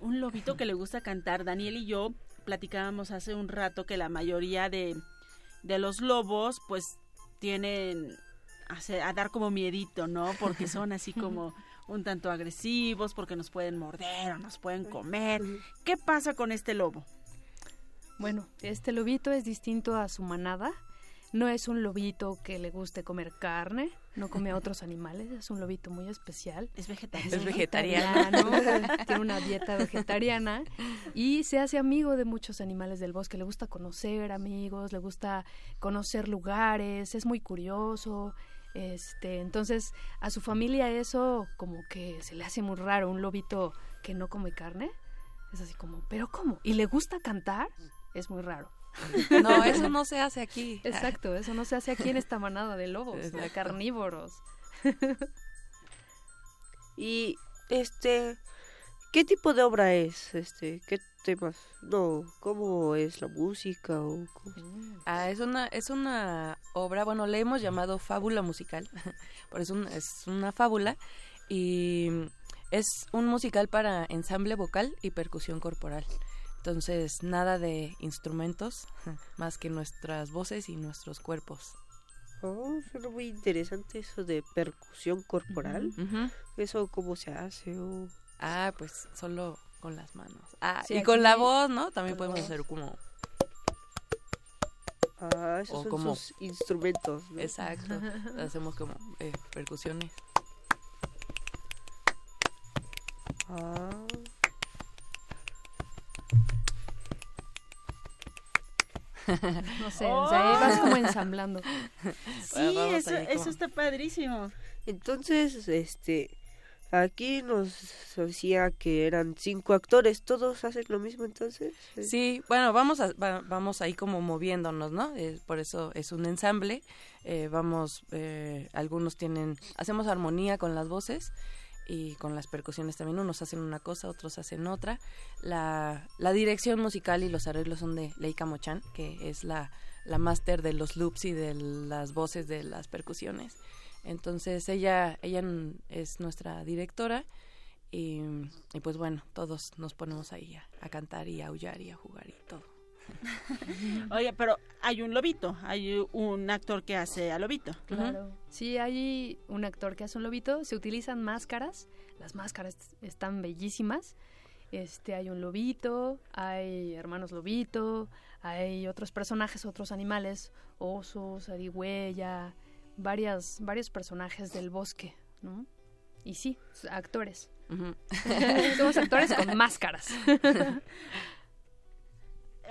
Un lobito que le gusta cantar. Daniel y yo platicábamos hace un rato que la mayoría de, de los lobos pues tienen a, dar como miedito, ¿no? Porque son así como un tanto agresivos, porque nos pueden morder o nos pueden comer. ¿Qué pasa con este lobo? Bueno, este lobito es distinto a su manada. No es un lobito que le guste comer carne, no come a otros animales, es un lobito muy especial. Es vegetariano. Es vegetariano. tiene una dieta vegetariana y se hace amigo de muchos animales del bosque. Le gusta conocer amigos, le gusta conocer lugares, es muy curioso. Este, entonces a su familia eso como que se le hace muy raro, un lobito que no come carne. Es así como, ¿pero cómo? ¿Y le gusta cantar? Es muy raro. No, eso no se hace aquí. Exacto, eso no se hace aquí en esta manada de lobos, de carnívoros. Y este, ¿qué tipo de obra es? Este, ¿qué temas? No, ¿cómo es la música o cómo- Ah, es una, es una obra, bueno, le hemos llamado fábula musical, por eso un- es una fábula y es un musical para ensamble vocal y percusión corporal. Entonces, nada de instrumentos, más que nuestras voces y nuestros cuerpos. Oh, suena muy interesante eso de percusión corporal. ¿Eso cómo se hace? o- Ah, pues solo con las manos. Ah, Sí, y con la voz, ¿no? También podemos voz. hacer como... Ah, esos O son como- sus instrumentos. ¿no? Exacto. Hacemos como eh, percusiones. Ah. No sé, o sea, ahí vas como ensamblando. Sí, eso, eso como- está padrísimo. Entonces, este, aquí nos decía que eran cinco actores, todos hacen lo mismo entonces. Sí, bueno, vamos a, va- vamos ahí como moviéndonos, ¿no? Eh, por eso es un ensamble. Eh, vamos, eh, algunos tienen, hacemos armonía con las voces y con las percusiones también. Unos hacen una cosa, otros hacen otra. La, la dirección musical y los arreglos son de Leika Mochan, que es la, la máster de los loops y de las voces de las percusiones. Entonces ella, ella es nuestra directora y, y pues bueno, todos nos ponemos ahí a, a cantar y a aullar y a jugar y todo. Oye, pero hay un lobito, hay un actor que hace a lobito. Claro. Sí, hay un actor que hace un lobito, se utilizan máscaras, las máscaras están bellísimas. Este, hay un lobito, hay hermanos lobito, hay otros personajes, otros animales, osos, arigüeya, varias, varios personajes del bosque, ¿no? Y sí, actores. Somos actores con máscaras.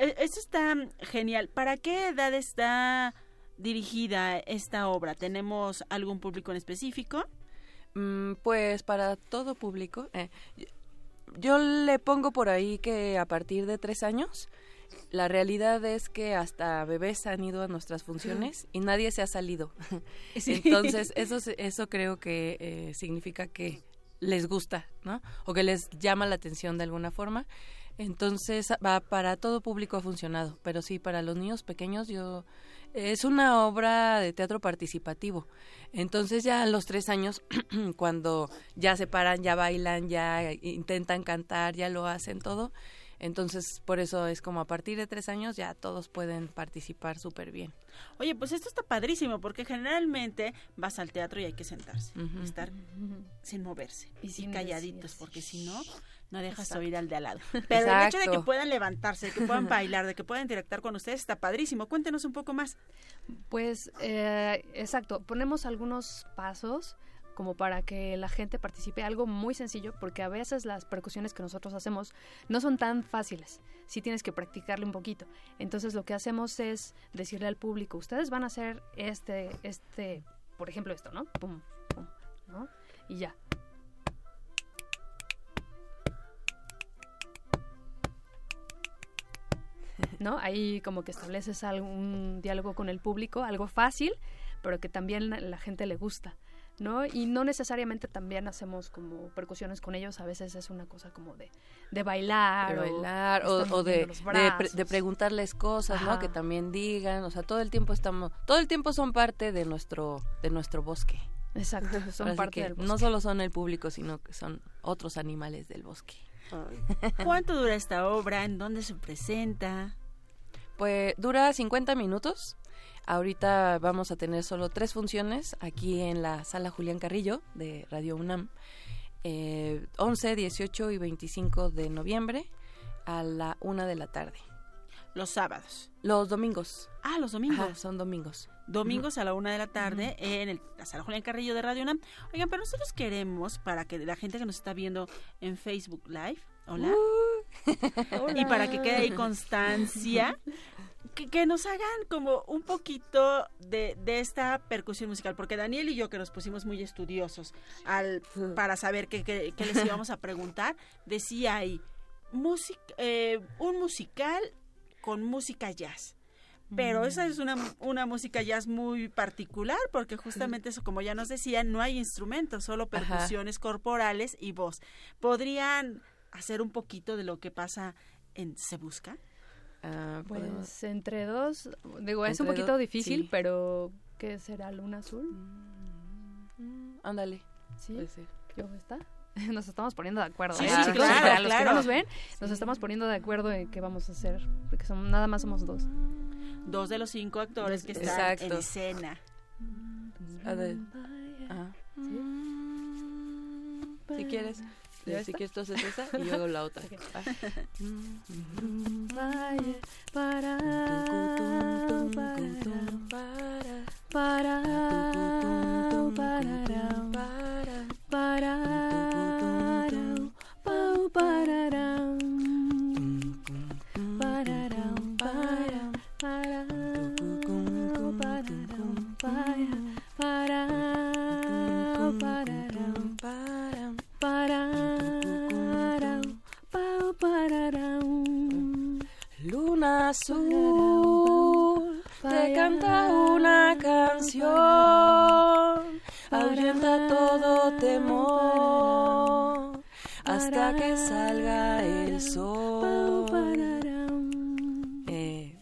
E- Eso está genial. ¿Para qué edad está dirigida esta obra? ¿Tenemos algún público en específico? Mm, pues para todo público. eh, yo le pongo por ahí que a partir de tres años, la realidad es que hasta bebés han ido a nuestras funciones y nadie se ha salido. Sí. Entonces, eso, eso creo que eh, significa que les gusta, ¿no? O que les llama la atención de alguna forma. Entonces, va para todo público ha funcionado, pero sí para los niños pequeños yo es una obra de teatro participativo. Entonces ya a los tres años, cuando ya se paran, ya bailan, ya intentan cantar, ya lo hacen todo. Entonces por eso es como a partir de tres años ya todos pueden participar súper bien. Oye, pues esto está padrísimo porque generalmente vas al teatro y hay que sentarse, estar sin moverse y, sin calladitos porque si no, no dejas Exacto. oír al de al lado. Pero el hecho de que puedan levantarse, de que puedan bailar, de que puedan interactuar con ustedes está padrísimo. Cuéntenos un poco más. Pues, eh, exacto, ponemos algunos pasos como para que la gente participe, algo muy sencillo, porque a veces las percusiones que nosotros hacemos no son tan fáciles, sí tienes que practicarle un poquito. Entonces lo que hacemos es decirle al público, ustedes van a hacer este, este, por ejemplo esto, ¿no? Pum, pum, ¿no? Y ya. ¿No? Ahí como que estableces algún diálogo con el público, algo fácil, pero que también a la gente le gusta, ¿no? Y no necesariamente también hacemos como percusiones con ellos, a veces es una cosa como de, de bailar, de o bailar o, de, de, pre- de preguntarles cosas, ¿no? Que también digan, o sea, todo el tiempo estamos, todo el tiempo son parte de nuestro, de nuestro bosque. Exacto, son Así parte que del bosque. No solo son el público, sino que son otros animales del bosque. ¿Cuánto dura esta obra? ¿En dónde se presenta? Pues dura 50 minutos. Ahorita vamos a tener solo tres funciones aquí en la sala Julián Carrillo de Radio UNAM. Eh, 11, 18 y 25 de noviembre a la una de la tarde. Los sábados. Los domingos. Ah, los domingos. Ajá, son domingos. Domingos a la una de la tarde en el, la sala Julián Carrillo de Radio UNAM. Oigan, pero nosotros queremos, para que la gente que nos está viendo en Facebook Live, hola, y para que quede ahí constancia, que, que nos hagan como un poquito de, de esta percusión musical, porque Daniel y yo que nos pusimos muy estudiosos al, para saber qué, qué- qué les íbamos a preguntar, decía ahí, music, eh, un musical con música jazz. Pero esa es una, una música jazz muy particular porque justamente eso, como ya nos decían, no hay instrumentos, solo Ajá. percusiones corporales y voz. ¿Podrían hacer un poquito de lo que pasa en Se Busca? Ah, podemos- Pues entre dos, digo, es un poquito dos, difícil, sí. pero ¿qué será? ¿Luna azul? Mm, Ándale. ¿Sí? puede ser. ¿Yo está? Nos estamos poniendo de acuerdo. Sí, ¿eh, sí, chicos? claro, Para los que claro. no nos ven, nos estamos poniendo de acuerdo en qué vamos a hacer, porque son, nada más somos dos. Dos de los cinco actores que están Exacto. en escena. A ver. Ajá. Si quieres. Si quieres tú haces esa y yo hago la otra. ¿va? Vaya, para, para, para, para, para, azul te canta una canción, ahuyenta todo temor. Hasta que salga el sol. Eh,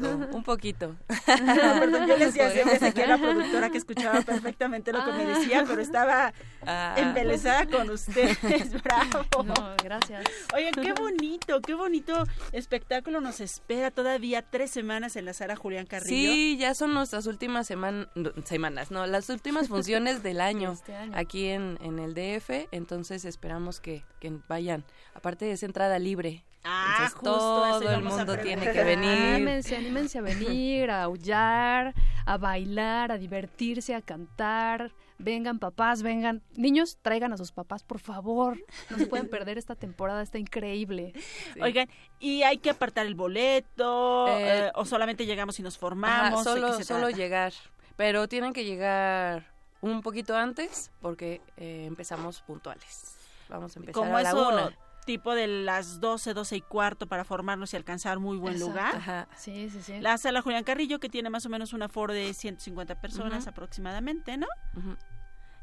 como un poquito. No, perdón, yo le decía sé que era productora que escuchaba perfectamente lo que me decía, pero estaba Ah. embelesada con ustedes. Bravo. No, gracias. Oigan, qué bonito, qué bonito espectáculo nos espera todavía tres semanas en la sala Julián Carrillo. Sí, ya son nuestras últimas seman- no, semanas, no, las últimas funciones del año, Este año. aquí en, en el DF, entonces esperamos que, que vayan. Aparte es entrada libre, Ah, entonces justo eso todo el mundo tiene que venir. Anímense, anímense a venir, a aullar, a bailar, a divertirse, a cantar. Vengan papás, vengan. Niños, traigan a sus papás, por favor. No se pueden perder esta temporada, está increíble. Oigan, ¿y hay que apartar el boleto? Eh, eh, ¿O solamente llegamos y nos Ajá, formamos? ¿De solo, se solo llegar, pero tienen que llegar un poquito antes porque eh, empezamos puntuales. Vamos a empezar Como a la eso, una. Tipo de las 12, 12 y cuarto para formarnos y alcanzar muy buen Exacto. lugar. Ajá. Sí, sí, sí. La sala Julián Carrillo, que tiene más o menos un aforo de 150 personas aproximadamente, ¿no? Ujú.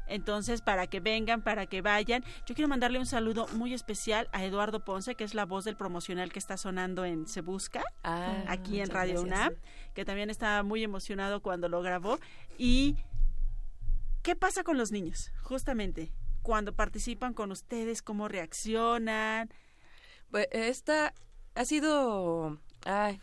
Entonces, para que vengan, para que vayan. Yo quiero mandarle un saludo muy especial a Eduardo Ponce, que es la voz del promocional que está sonando en Se Busca, Ah, aquí en Radio gracias. UNAM, que también estaba muy emocionado cuando lo grabó. ¿Y qué pasa con los niños? Justamente, cuando participan con ustedes, cómo reaccionan. Pues esta ha sido ay,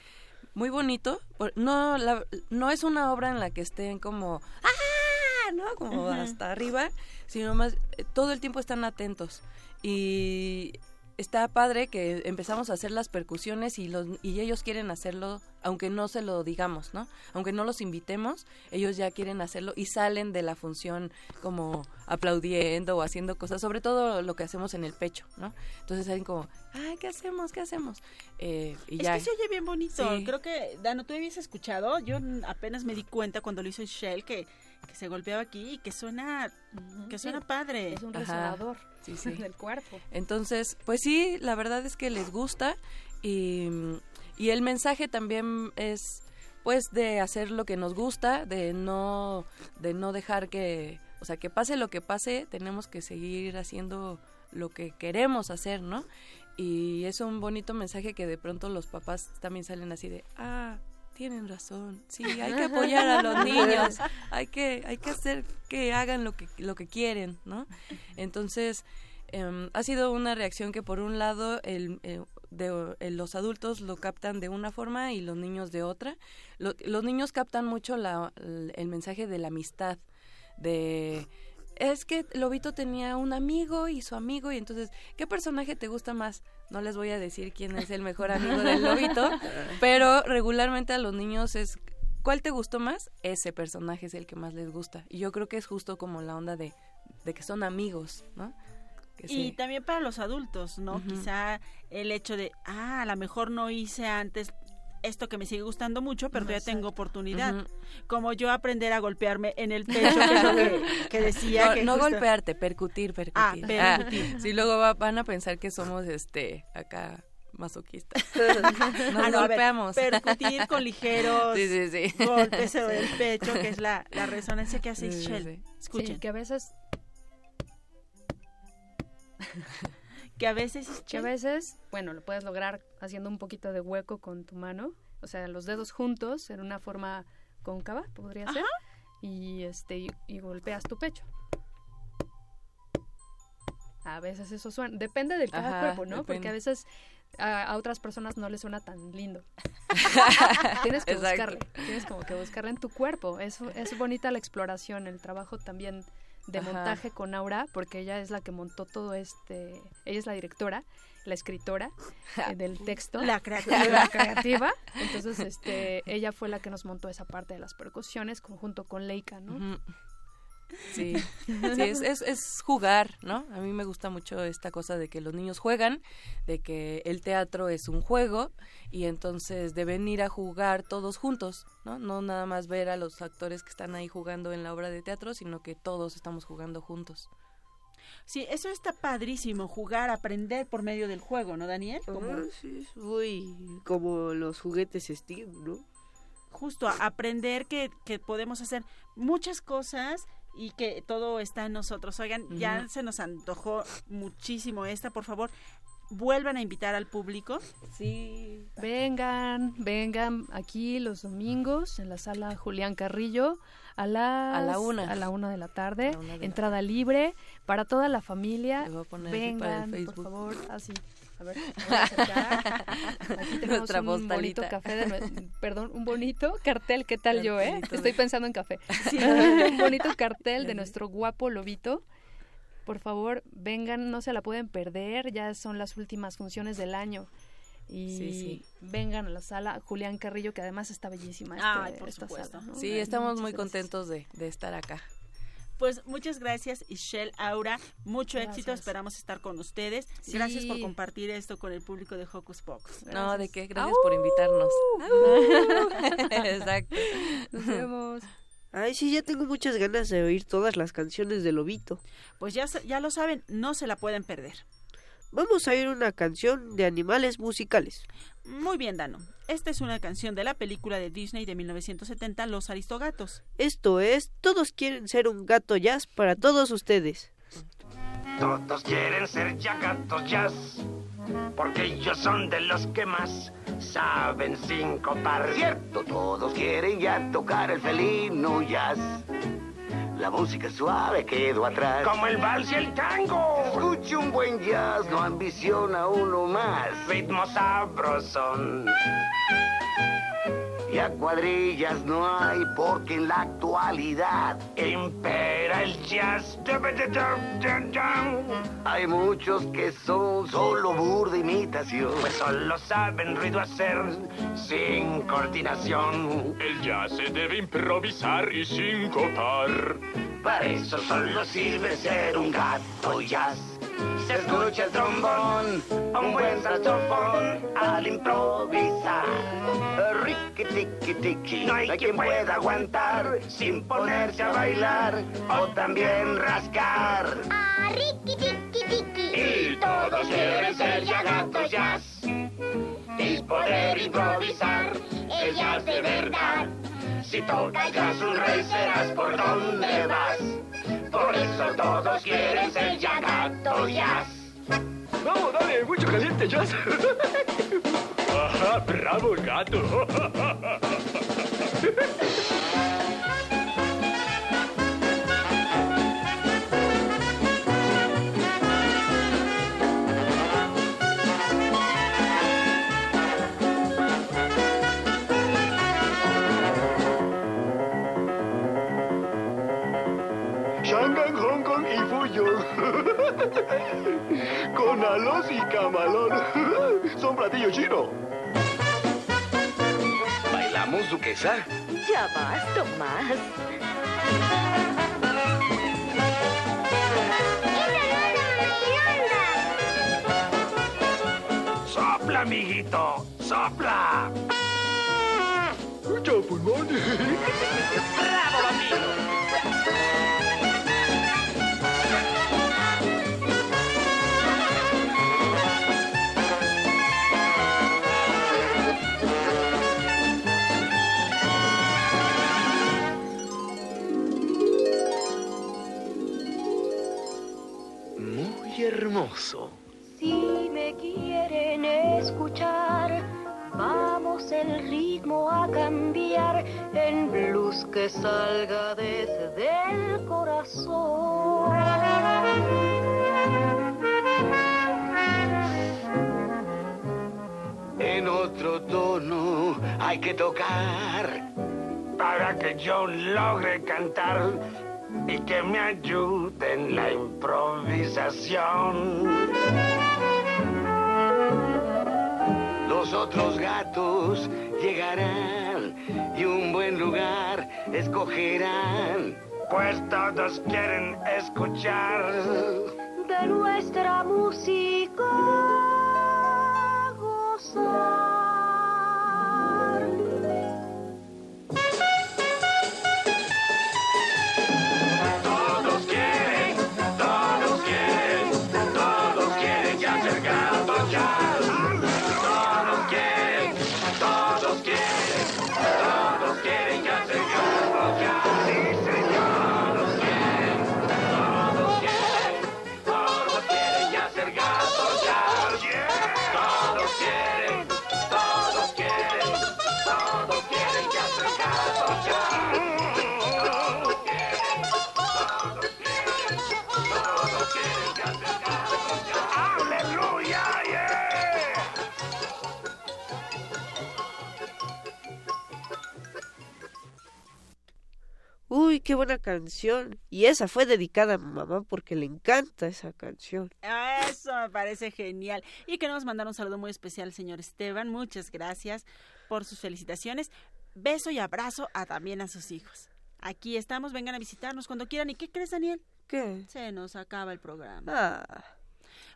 muy bonito. No, la- no es una obra en la que estén como ¡ah! ¿no? Como hasta arriba, sino más eh, todo el tiempo están atentos. Y está padre que empezamos a hacer las percusiones y los y ellos quieren hacerlo aunque no se lo digamos, ¿no? Aunque no los invitemos, ellos ya quieren hacerlo y salen de la función como aplaudiendo o haciendo cosas, sobre todo lo que hacemos en el pecho, ¿no? Entonces salen como, ay, ¿qué hacemos? ¿Qué hacemos? Eh, y es ya. que se oye bien bonito. Sí. Creo que, Dano, tú habías escuchado. Yo apenas me di cuenta cuando lo hizo Shell que, que se golpeaba aquí y que suena, que suena padre. Es un resonador Sí, sí. del cuerpo. Entonces, pues sí, la verdad es que les gusta y, y el mensaje también es pues de hacer lo que nos gusta, de no de no dejar que, o sea, que pase lo que pase, tenemos que seguir haciendo lo que queremos hacer, ¿no? Y es un bonito mensaje que de pronto los papás también salen así de, ah, tienen razón, sí, hay que apoyar a los niños, hay que, hay que hacer que hagan lo que, lo que quieren, ¿no? Entonces, em, ha sido una reacción que por un lado el, eh, de, eh, los adultos lo captan de una forma y los niños de otra. Lo- los niños captan mucho la, el, el mensaje de la amistad, de es que Lobito tenía un amigo y su amigo y entonces, ¿qué personaje te gusta más? No les voy a decir quién es el mejor amigo del Lobito, pero regularmente a los niños es ¿cuál te gustó más? Ese personaje es el que más les gusta. Y yo creo que es justo como la onda de, de que son amigos, ¿no? Que Y también para los adultos, ¿no? Quizá el hecho de, ah, a lo mejor no hice antes esto que me sigue gustando mucho, pero ya tengo oportunidad. Como yo aprender a golpearme en el pecho, que es lo que, que decía. no, que no justo- golpearte, percutir, percutir. Ah, percutir. sí, luego va- van a pensar que somos este acá masoquistas. Nos Ah, no, a ver, golpeamos. percutir con ligeros Sí, sí, sí. golpes sobre el pecho, que es la, la resonancia que hace Sí, sí, Shell. sí. Escuchen. Sí, que a veces Que a veces es que a veces, bueno, lo puedes lograr haciendo un poquito de hueco con tu mano, o sea, los dedos juntos en una forma cóncava, podría ser, y este y, y golpeas tu pecho. A veces eso suena, depende del cada Ajá, cuerpo, ¿no? Porque a veces a, a otras personas no les suena tan lindo. tienes que Exacto. buscarle, tienes como que buscarle en tu cuerpo. Es, es bonita la exploración, el trabajo también de Ajá. montaje con Aura, porque ella es la que montó todo este, ella es la directora, la escritora eh, del texto. La creativa. La creativa. Entonces, este, ella fue la que nos montó esa parte de las percusiones conjunto con Leica, ¿no? Sí, sí es, es, es jugar, ¿no? A mí me gusta mucho esta cosa de que los niños juegan, de que el teatro es un juego y entonces deben ir a jugar todos juntos, ¿no? No nada más ver a los actores que están ahí jugando en la obra de teatro, sino que todos estamos jugando juntos. Sí, eso está padrísimo, jugar, aprender por medio del juego, ¿no, Daniel? Como Ah, sí, es muy como los juguetes Steam, ¿no? justo aprender que, que podemos hacer muchas cosas y que todo está en nosotros. Oigan, ya se nos antojó muchísimo esta, por favor, vuelvan a invitar al público. Sí. Vengan, vengan aquí los domingos en la sala Julián Carrillo a las A la una. a la una de la tarde, la la entrada libre para toda la familia. Le voy a poner aquí para el Vengan, por Facebook. favor, así. A ver. Aquí tenemos Nuestra un bonito café, de perdón, un bonito cartel, ¿qué tal yo, eh? De- Estoy pensando en café. un bonito cartel de nuestro guapo lobito. Por favor, vengan, no se la pueden perder, ya son las últimas funciones del año. Y Sí, sí. vengan a la sala Julián Carrillo, que además está bellísima Ay, este- por esta supuesto. sala, ¿no? Sí, estamos muchas muy contentos de, de estar acá. Pues muchas gracias, Ishel, Aura. Mucho éxito. Esperamos estar con ustedes. Sí. Gracias por compartir esto con el público de Hocus Pocus. No, ¿de qué? Gracias ¡Au! por invitarnos. Exacto. Nos vemos. Ay, sí, ya tengo muchas ganas de oír todas las canciones de Lobito. Pues ya, ya lo saben, no se la pueden perder. Vamos a oír una canción de animales musicales. Muy bien, Dano. Esta es una canción de la película de Disney de 1970, Los Aristogatos. Esto es Todos quieren ser un gato jazz para todos ustedes. Todos quieren ser ya gatos jazz, porque ellos son de los que más saben sincopar. Cierto, todos quieren ya tocar el felino jazz. La música suave quedó atrás. Como el vals y el tango. Escuche un buen jazz, no ambiciona uno más. Ritmo sabrosón. Y a cuadrillas no hay, porque en la actualidad Impera el jazz. hay muchos que son solo burda imitación. Pues solo saben ruido hacer sin coordinación. El jazz se debe improvisar y sincopar. Para eso solo sirve ser un gato jazz. Se escucha el trombón, un buen saxofón al improvisar. Riqui tiqui tiqui, no hay quien pueda aguantar sin ponerse a bailar o también rascar. Ah, riqui, tiqui, tiqui. Y todos quieren ser ya gatos jazz y poder improvisar el jazz de verdad. Si tocas un rey serás por donde vas. Por eso todos quieren ser ya gatos jazz. Vamos, dale, mucho caliente jazz. Ajá, bravo gato. Con alos y camalón. Son platillos chinos. ¿Bailamos, duquesa? Ya vas, Tomás. Sopla, amiguito. Sopla. Mucho pulmón. Bravo, bambino. Que salga desde el corazón. En otro tono hay que tocar. Para que yo logre cantar y que me ayude en la improvisación. Los otros gatos llegarán y un buen lugar escogerán, pues todos quieren escuchar de nuestra música gozar. Qué buena canción. Y esa fue dedicada a mi mamá porque le encanta esa canción. Eso me parece genial. Y queremos mandar un saludo muy especial al señor Esteban. Muchas gracias por sus felicitaciones. Beso y abrazo a también a sus hijos. Aquí estamos, vengan a visitarnos cuando quieran. ¿Y qué crees, Daniel? ¿Qué? Se nos acaba el programa. Ah,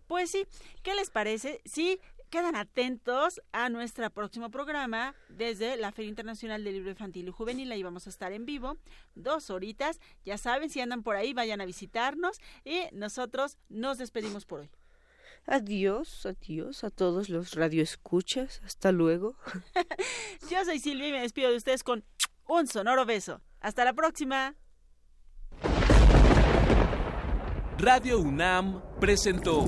Pues sí, ¿qué les parece? Sí, quedan atentos a nuestro próximo programa desde la Feria Internacional del Libro Infantil y Juvenil. Ahí vamos a estar en vivo, dos horitas. Ya saben, si andan por ahí, vayan a visitarnos y nosotros nos despedimos por hoy. adiós, adiós a todos los radioescuchas. Hasta luego. Yo soy Silvia y me despido de ustedes con un sonoro beso. Hasta la próxima. Radio UNAM presentó